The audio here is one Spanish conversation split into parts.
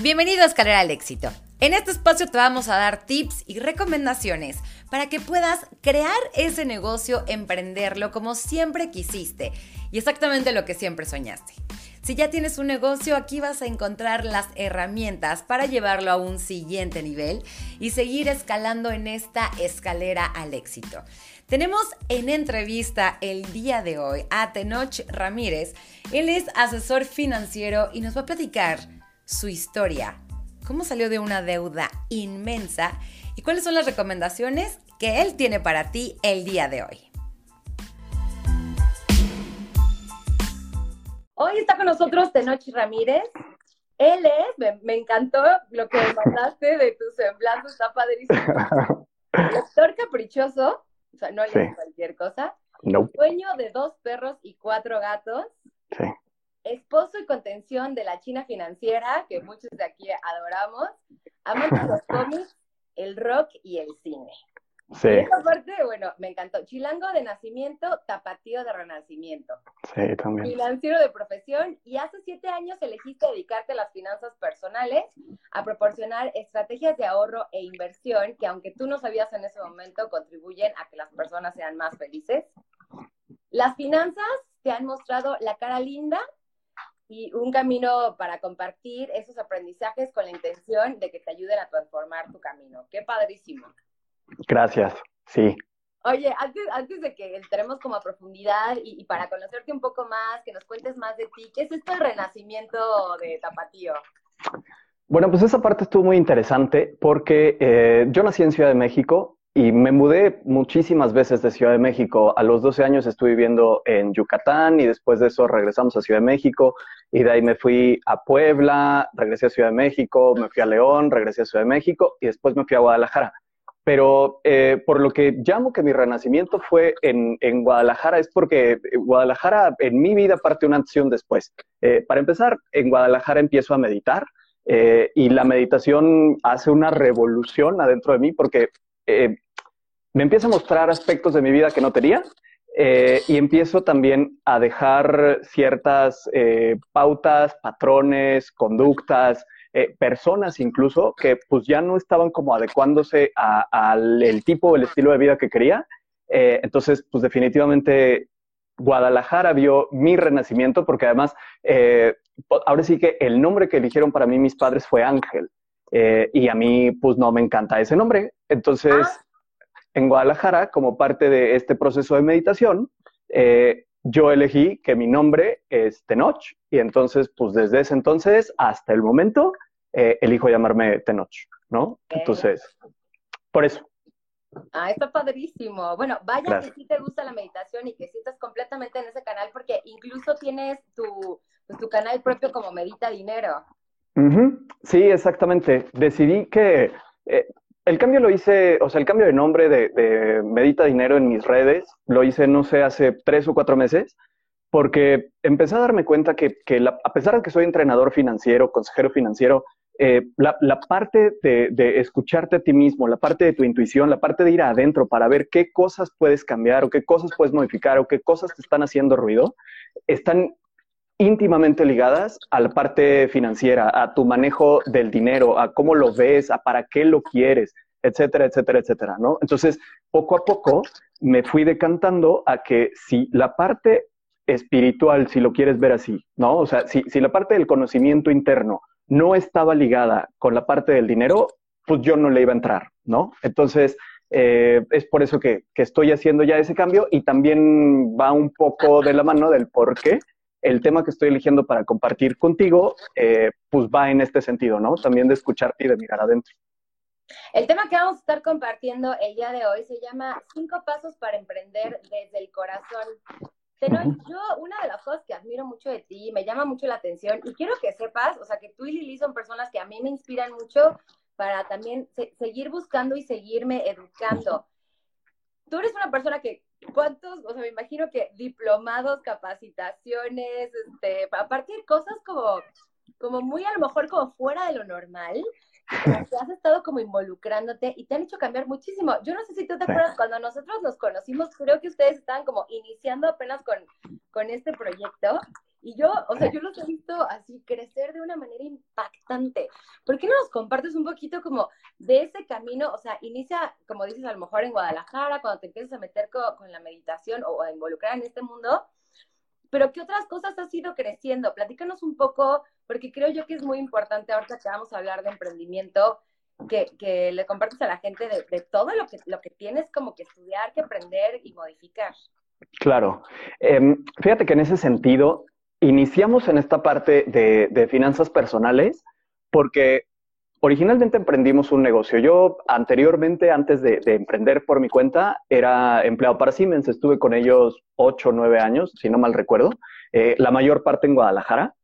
Bienvenido a Escalera al Éxito. En este espacio te vamos a dar tips y recomendaciones para que puedas crear ese negocio, emprenderlo como siempre quisiste y exactamente lo que siempre soñaste. Si ya tienes un negocio, aquí vas a encontrar las herramientas para llevarlo a un siguiente nivel y seguir escalando en esta escalera al éxito. Tenemos en entrevista el día de hoy a Tenoch Ramírez. Él es asesor financiero y nos va a platicar su historia, cómo salió de una deuda inmensa y cuáles son las recomendaciones que él tiene para ti el día de hoy. Hoy está con nosotros Tenoch Ramírez. Él es, me, encantó lo que mandaste de tu semblante, está padrísimo. Doctor caprichoso, o sea, no le cualquier cosa. Dueño de dos perros y cuatro gatos. Sí esposo y contención de la China financiera, que muchos de aquí adoramos, amante de los cómics, el rock y el cine. Sí. Y esa parte, bueno, me encantó. Chilango de nacimiento, tapatío de renacimiento. Sí, también. Financiero de profesión. Y hace siete años elegiste dedicarte a las finanzas personales, a proporcionar estrategias de ahorro e inversión que, aunque tú no sabías en ese momento, contribuyen a que las personas sean más felices. Las finanzas te han mostrado la cara linda y un camino para compartir esos aprendizajes con la intención de que te ayuden a transformar tu camino. Qué padrísimo. Gracias, sí. Oye, antes, antes de que entremos como a profundidad y, para conocerte un poco más, que nos cuentes más de ti, ¿qué es esto del renacimiento de Tapatío? Bueno, pues esa parte estuvo muy interesante porque eh, yo nací en Ciudad de México, y me mudé muchísimas veces de Ciudad de México. A los 12 años estuve viviendo en Yucatán y después de eso regresamos a Ciudad de México y de ahí me fui a Puebla, regresé a Ciudad de México, me fui a León, regresé a Ciudad de México y después me fui a Guadalajara. Pero eh, por lo que llamo que mi renacimiento fue en, en, Guadalajara es porque Guadalajara en mi vida parte una acción después. Eh, para empezar, en Guadalajara empiezo a meditar. Eh, y la meditación hace una revolución adentro de mí porque me empieza a mostrar aspectos de mi vida que no tenía eh, y empiezo también a dejar ciertas eh, pautas, patrones, conductas, eh, personas incluso que pues ya no estaban como adecuándose al tipo o el estilo de vida que quería. entonces, pues definitivamente Guadalajara vio mi renacimiento porque además, ahora sí que el nombre que eligieron para mí mis padres fue Ángel. y a mí, pues no me encanta ese nombre. Entonces, ah en Guadalajara, como parte de este proceso de meditación, eh, yo elegí que mi nombre es Tenoch y entonces, pues desde ese entonces hasta el momento, eh, elijo llamarme Tenoch, ¿no? Entonces, por eso. Ah, está padrísimo. Bueno, vaya que sí te gusta la meditación y que sí estás completamente en ese canal porque incluso tienes tu, pues, tu canal propio como Medita Dinero. Sí, exactamente. Decidí que eh, el cambio lo hice, o sea, el cambio de nombre de, Medita Dinero en mis redes lo hice, no sé, hace tres o cuatro meses, porque empecé a darme cuenta que, a pesar de que soy entrenador financiero, consejero financiero, eh, la, parte de, escucharte a ti mismo, la parte de tu intuición, la parte de ir adentro para ver qué cosas puedes cambiar o qué cosas puedes modificar o qué cosas te están haciendo ruido, están íntimamente ligadas a la parte financiera, a tu manejo del dinero, a cómo lo ves, a para qué lo quieres, etcétera, etcétera, etcétera, ¿no? Entonces, poco a poco me fui decantando a que si la parte espiritual, si lo quieres ver así, ¿no? O sea, si, si la parte del conocimiento interno no estaba ligada con la parte del dinero, pues yo no le iba a entrar, ¿no? Entonces, eh, es por eso que, que, estoy haciendo ya ese cambio y también va un poco de la mano del por qué el tema que estoy eligiendo para compartir contigo, eh, pues va en este sentido, ¿no? También de escucharte y de mirar adentro. El tema que vamos a estar compartiendo el día de hoy se llama Cinco pasos para emprender desde el corazón. yo una de las cosas que admiro mucho de ti, me llama mucho la atención y quiero que sepas, o sea, que tú y Lili son personas que a mí me inspiran mucho para también seguir buscando y seguirme educando. Tú eres una persona que ¿Cuántos? O sea, me imagino que diplomados, capacitaciones, este, a partir de cosas como, como muy a lo mejor como fuera de lo normal, has estado como involucrándote y te han hecho cambiar muchísimo. Yo no sé si tú te acuerdas, cuando nosotros nos conocimos, creo que ustedes estaban como iniciando apenas con, con este proyecto Y yo, o sea, yo los he visto así crecer de una manera impactante. ¿Por qué no nos compartes un poquito como de ese camino? O sea, inicia, como dices, a lo mejor en Guadalajara, cuando te empiezas a meter con, la meditación o a involucrar en este mundo. Pero ¿qué otras cosas has ido creciendo? Platícanos un poco, porque creo yo que es muy importante ahorita que vamos a hablar de emprendimiento, que, que le compartes a la gente de, de, todo lo que, lo que tienes como que estudiar, que aprender y modificar. Claro. Em, fíjate que en ese sentido, iniciamos en esta parte de, finanzas personales porque originalmente emprendimos un negocio. Yo anteriormente, antes de, de, emprender por mi cuenta, era empleado para Siemens. Estuve con ellos ocho o nueve años, si no mal recuerdo, eh, la mayor parte en Guadalajara.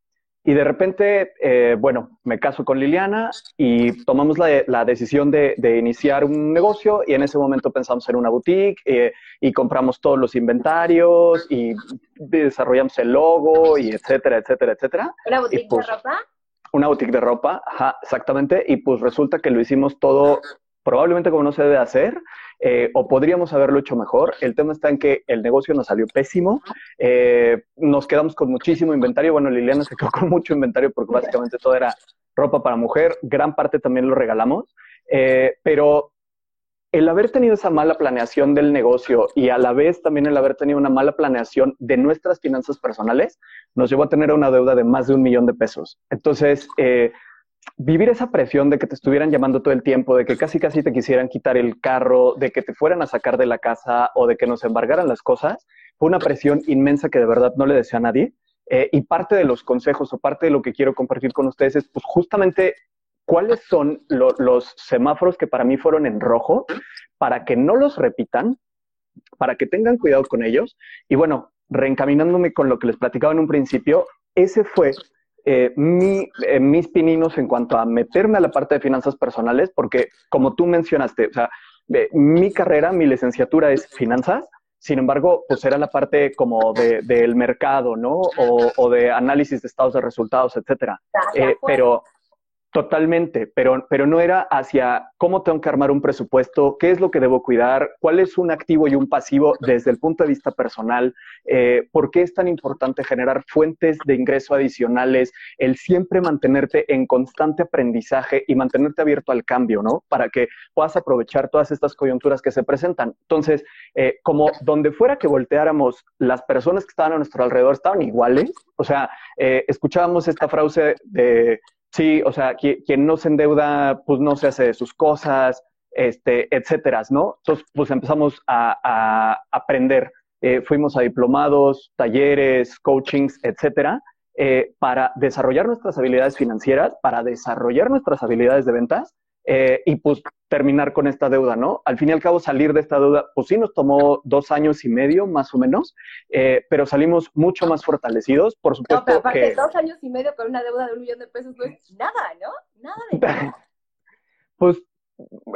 Y de repente, eh, bueno, me caso con Liliana y tomamos la, decisión de, iniciar un negocio y en ese momento pensamos en una boutique eh, y compramos todos los inventarios y desarrollamos el logo y etcétera, etcétera, etcétera. ¿Una boutique de pues, ropa? Una boutique de ropa, ajá, exactamente. Y pues resulta que lo hicimos todo probablemente como no se debe hacer, eh, o podríamos haberlo hecho mejor. El tema está en que el negocio nos salió pésimo, eh, nos quedamos con muchísimo inventario. Bueno, Liliana se quedó con mucho inventario porque básicamente todo era ropa para mujer, gran parte también lo regalamos, eh, pero el haber tenido esa mala planeación del negocio y a la vez también el haber tenido una mala planeación de nuestras finanzas personales nos llevó a tener una deuda de más de un millón de pesos. Entonces, vivir esa presión de que te estuvieran llamando todo el tiempo, de que casi casi te quisieran quitar el carro, de que te fueran a sacar de la casa o de que nos embargaran las cosas, fue una presión inmensa que de verdad no le deseo a nadie. Eh, y parte de los consejos o parte de lo que quiero compartir con ustedes es pues justamente cuáles son los semáforos que para mí fueron en rojo para que no los repitan, para que tengan cuidado con ellos. Y bueno, reencaminándome con lo que les platicaba en un principio, ese fue eh, mi, eh, mis pininos en cuanto a meterme a la parte de finanzas personales, porque como tú mencionaste, o sea, mi carrera, mi licenciatura es finanzas, sin embargo, pues era la parte como de, del mercado, ¿no? O, o, de análisis de estados de resultados, etcétera. Eh, pero Totalmente, pero, pero no era hacia cómo tengo que armar un presupuesto, qué es lo que debo cuidar, cuál es un activo y un pasivo desde el punto de vista personal, eh, por qué es tan importante generar fuentes de ingreso adicionales, el siempre mantenerte en constante aprendizaje y mantenerte abierto al cambio, ¿no? Para que puedas aprovechar todas estas coyunturas que se presentan. Entonces, eh, como donde fuera que volteáramos, las personas que estaban a nuestro alrededor estaban iguales, o sea, eh, escuchábamos esta frase de Sí, o sea, quien, no se endeuda, pues no se hace de sus cosas, este, etcétera, ¿no? Entonces, pues empezamos a, aprender. Eh, fuimos a diplomados, talleres, coachings, etcétera, eh, para desarrollar nuestras habilidades financieras, para desarrollar nuestras habilidades de ventas eh, y pues terminar con esta deuda, ¿no? Al fin y al cabo salir de esta deuda, pues sí nos tomó dos años y medio más o menos, eh, pero salimos mucho más fortalecidos, por supuesto. No, pero aparte dos años y medio con una deuda de un millón de pesos no es nada, ¿no? Nada de nada. pues,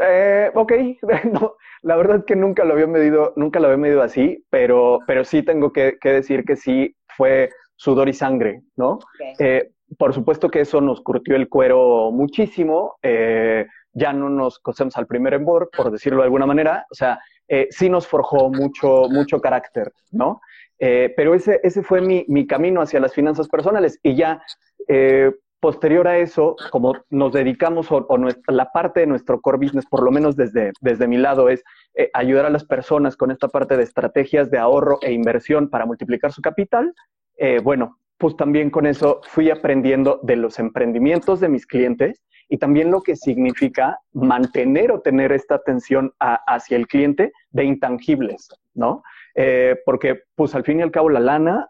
eh, ok, no, la verdad es que nunca lo había medido, nunca lo había medido así, pero, pero sí tengo que, decir que sí fue sudor y sangre, ¿no? Eh, por supuesto que eso nos curtió el cuero muchísimo. Eh, ya no nos cosemos al primer embor, por decirlo de alguna manera, o sea, eh, sí nos forjó mucho, mucho carácter, ¿no? Eh, pero ese, ese fue mi, mi, camino hacia las finanzas personales y ya eh, posterior a eso, como nos dedicamos o, la parte de nuestro core business, por lo menos desde, desde mi lado, es ayudar a las personas con esta parte de estrategias de ahorro e inversión para multiplicar su capital, bueno, pues también con eso fui aprendiendo de los emprendimientos de mis clientes y también lo que significa mantener o tener esta atención hacia el cliente de intangibles, ¿no? Eh, porque pues al fin y al cabo la lana,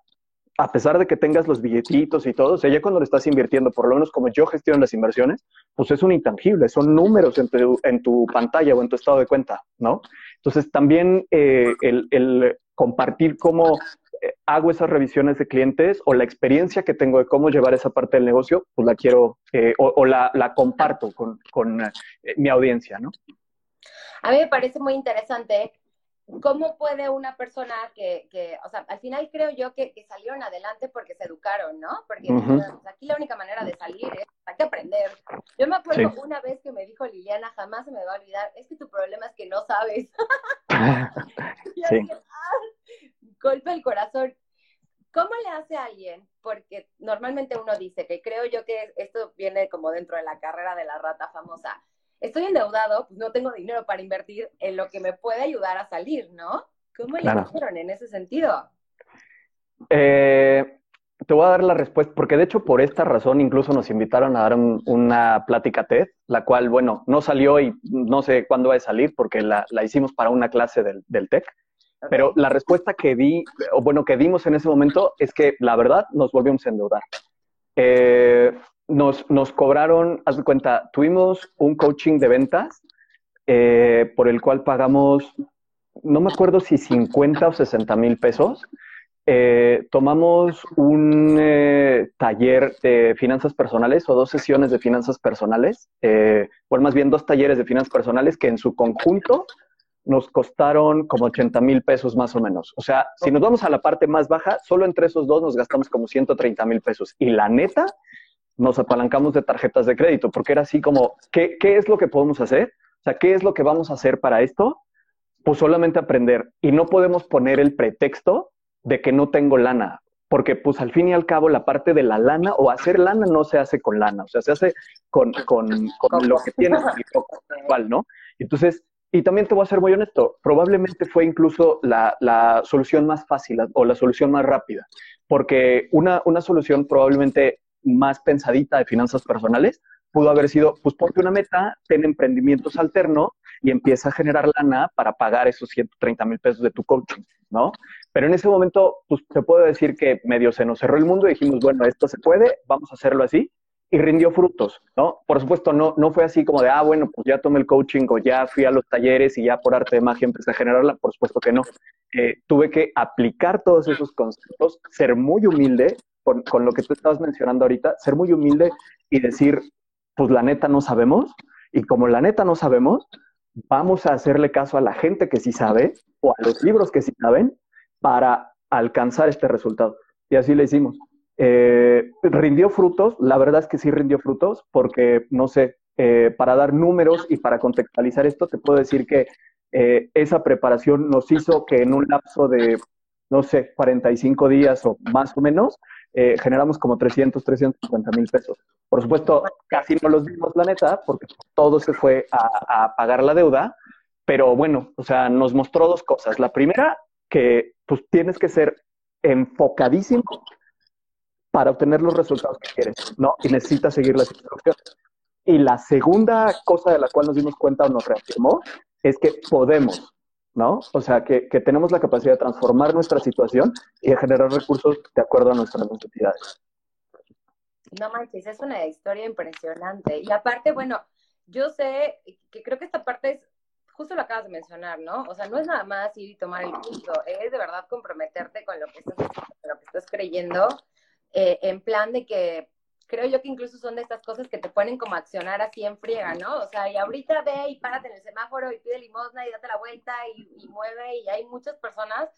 a pesar de que tengas los billetitos y todo, o sea, ya cuando le estás invirtiendo, por lo menos como yo gestiono las inversiones, pues es un intangible, son números en tu, en tu pantalla o en tu estado de cuenta, ¿no? Entonces también eh, el, el compartir cómo hago esas revisiones de clientes o la experiencia que tengo de cómo llevar esa parte del negocio, pues la quiero eh, o, la, comparto con, eh, mi audiencia, ¿no? A mí me parece muy interesante cómo puede una persona que, que o sea, al final creo yo que, salieron adelante porque se educaron, ¿no? Porque aquí la única manera de salir es, hay que aprender. Yo me acuerdo una vez que me dijo Liliana, jamás se me va a olvidar, es que tu problema es que no sabes. sí al corazón. ¿cómo le hace a alguien? Porque normalmente uno dice que creo yo que esto viene como dentro de la carrera de la rata famosa. Estoy endeudado, pues no tengo dinero para invertir en lo que me puede ayudar a salir, ¿no? ¿Cómo le hicieron en ese sentido? Eh, te voy a dar la respuesta, porque de hecho por esta razón incluso nos invitaron a dar una plática TED, la cual, bueno, no salió y no sé cuándo va a salir porque la, hicimos para una clase del, del TEC. Pero la respuesta que di, o bueno, que dimos en ese momento es que la verdad nos volvimos a endeudar. Eh, nos, nos, cobraron, haz de cuenta, tuvimos un coaching de ventas eh, por el cual pagamos, no me acuerdo si 50 o 60 mil pesos eh, tomamos un eh, taller de finanzas personales o dos sesiones de finanzas personales, eh, o más bien dos talleres de finanzas personales que en su conjunto nos costaron como 80 mil pesos más o menos. O sea, si nos vamos a la parte más baja, solo entre esos dos nos gastamos como 130 mil pesos. Y la neta, nos apalancamos de tarjetas de crédito, porque era así como, ¿qué, ¿qué es lo que podemos hacer? O sea, ¿qué es lo que vamos a hacer para esto? Pues solamente aprender. Y no podemos poner el pretexto de que no tengo lana, porque pues al fin y al cabo la parte de la lana o hacer lana no se hace con lana, o sea, se hace con, con, con lo que tienes igual, ¿no? Entonces, y también te voy a ser muy honesto, probablemente fue incluso la, la solución más fácil o la solución más rápida, porque una, una solución probablemente más pensadita de finanzas personales pudo haber sido, pues ponte una meta, ten emprendimientos alternos y empieza a generar lana para pagar esos 130 mil pesos de tu coaching, ¿no? Pero en ese momento, pues se puede decir que medio se nos cerró el mundo y dijimos, bueno, esto se puede, vamos a hacerlo así, y rindió frutos, ¿no? Por supuesto, no, no fue así como de, ah, bueno, pues ya tomé el coaching o ya fui a los talleres y ya por arte de magia empecé a generarla, por supuesto que no. Eh, tuve que aplicar todos esos conceptos, ser muy humilde con, con lo que tú estabas mencionando ahorita, ser muy humilde y decir, pues la neta no sabemos, y como la neta no sabemos, vamos a hacerle caso a la gente que sí sabe o a los libros que sí saben para alcanzar este resultado. Y así le hicimos. Eh, rindió frutos, la verdad es que sí rindió frutos, porque, no sé, eh, para dar números y para contextualizar esto, te puedo decir que eh, esa preparación nos hizo que en un lapso de, no sé, 45 días o más o menos, generamos como 300, 350 mil pesos. Por supuesto, casi no los dimos, la neta, porque todo se fue a, a pagar la deuda, pero bueno, o sea, nos mostró dos cosas. La primera, que pues tienes que ser enfocadísimo para obtener los resultados que quieres, ¿no? Y necesitas seguir las instrucciones. Y la segunda cosa de la cual nos dimos cuenta o nos reafirmó es que podemos, ¿no? O sea, que, que tenemos la capacidad de transformar nuestra situación y de generar recursos de acuerdo a nuestras necesidades. No manches, es una historia impresionante. Y aparte, bueno, yo sé que creo que esta parte es justo lo acabas de mencionar, ¿no? O sea, no es nada más ir y tomar el curso, es de verdad comprometerte con lo que estás, lo que estás creyendo, eh, en plan de que creo yo que incluso son de estas cosas que te ponen como accionar así en friega, ¿no? O sea, y ahorita ve y párate en el semáforo y pide limosna y date la vuelta y, mueve y hay muchas personas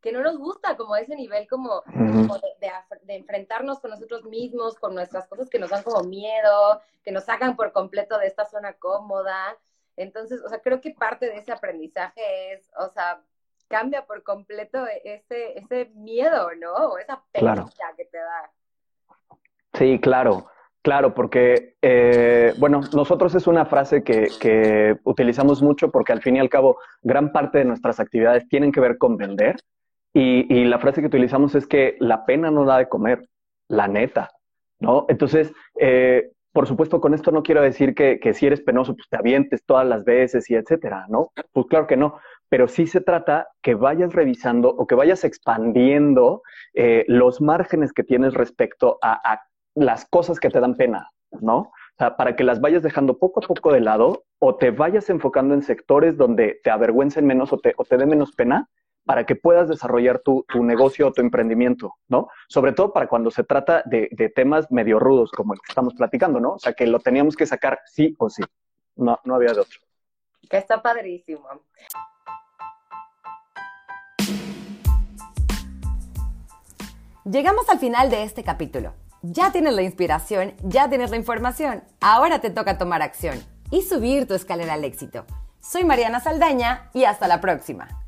que no nos gusta como ese nivel como, de, de, enfrentarnos con nosotros mismos, con nuestras cosas que nos dan como miedo, que nos sacan por completo de esta zona cómoda. Entonces, o sea, creo que parte de ese aprendizaje es, o sea, cambia por completo ese, ese miedo, ¿no? O esa pena que te da. Sí, claro. Claro, porque, eh, bueno, nosotros es una frase que, que, utilizamos mucho porque al fin y al cabo gran parte de nuestras actividades tienen que ver con vender y, y la frase que utilizamos es que la pena no da de comer, la neta, ¿no? Entonces, eh, por supuesto, con esto no quiero decir que, si eres penoso, pues te avientes todas las veces y etcétera, ¿no? Pues claro que no, pero sí se trata que vayas revisando o que vayas expandiendo eh, los márgenes que tienes respecto a, las cosas que te dan pena, ¿no? Para que las vayas dejando poco a poco de lado o te vayas enfocando en sectores donde te avergüencen menos o te, o te dé menos pena para que puedas desarrollar tu, negocio o tu emprendimiento, ¿no? Sobre todo para cuando se trata de, temas medio rudos, como el que estamos platicando, ¿no? O sea, que lo teníamos que sacar sí o sí. No, no había de otro. Está padrísimo. Llegamos al final de este capítulo. Ya tienes la inspiración, ya tienes la información. Ahora te toca tomar acción y subir tu escalera al éxito. Soy Mariana Saldaña y hasta la próxima.